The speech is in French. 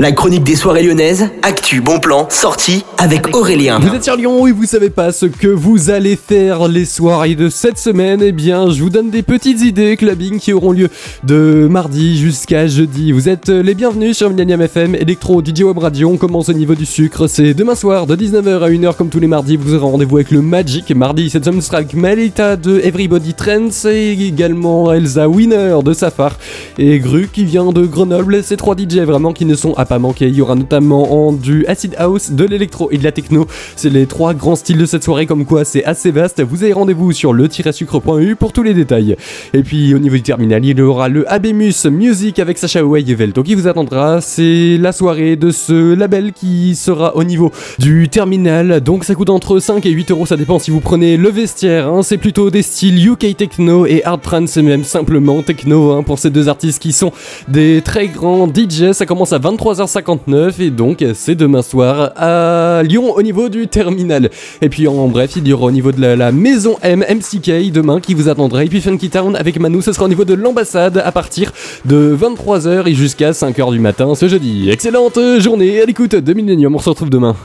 La chronique des soirées lyonnaises, actu, bon plan, sortie avec Aurélien. Vous êtes sur Lyon et vous savez pas ce que vous allez faire les soirées de cette semaine Eh bien, je vous donne des petites idées clubbing qui auront lieu de mardi jusqu'à jeudi. Vous êtes les bienvenus sur Millennium FM, Electro, DJ Web Radio. On commence au niveau du sucre. C'est demain soir de 19h à 1h comme tous les mardis. Vous aurez rendez-vous avec le Magic. Mardi, cette semaine sera avec Melita de Everybody Trends et également Elsa Winner de Safar et Gru qui vient de Grenoble. Ces trois DJ vraiment qui ne sont à manquer. Il y aura notamment en du acid house, de l'électro et de la techno. C'est les trois grands styles de cette soirée, comme quoi c'est assez vaste. Vous avez rendez-vous sur le-sucre.eu pour tous les détails. Et puis au niveau du terminal, il y aura le Abemus Music avec Sacha Velto qui vous attendra. C'est la soirée de ce label qui sera au niveau du terminal. Donc ça coûte entre 5 et 8 euros, ça dépend si vous prenez le vestiaire. Hein. C'est plutôt des styles UK techno et hard trance, et même simplement techno hein, pour ces deux artistes qui sont des très grands DJ. Ça commence à 23h 59 et donc c'est demain soir à Lyon au niveau du terminal. Et puis en bref, il y aura au niveau de la, maison M, MCK demain qui vous attendra. Et puis Funky Town avec Manu, ce sera au niveau de l'ambassade à partir de 23h et jusqu'à 5h du matin ce jeudi. Excellente journée à l'écoute de Millennium, on se retrouve demain.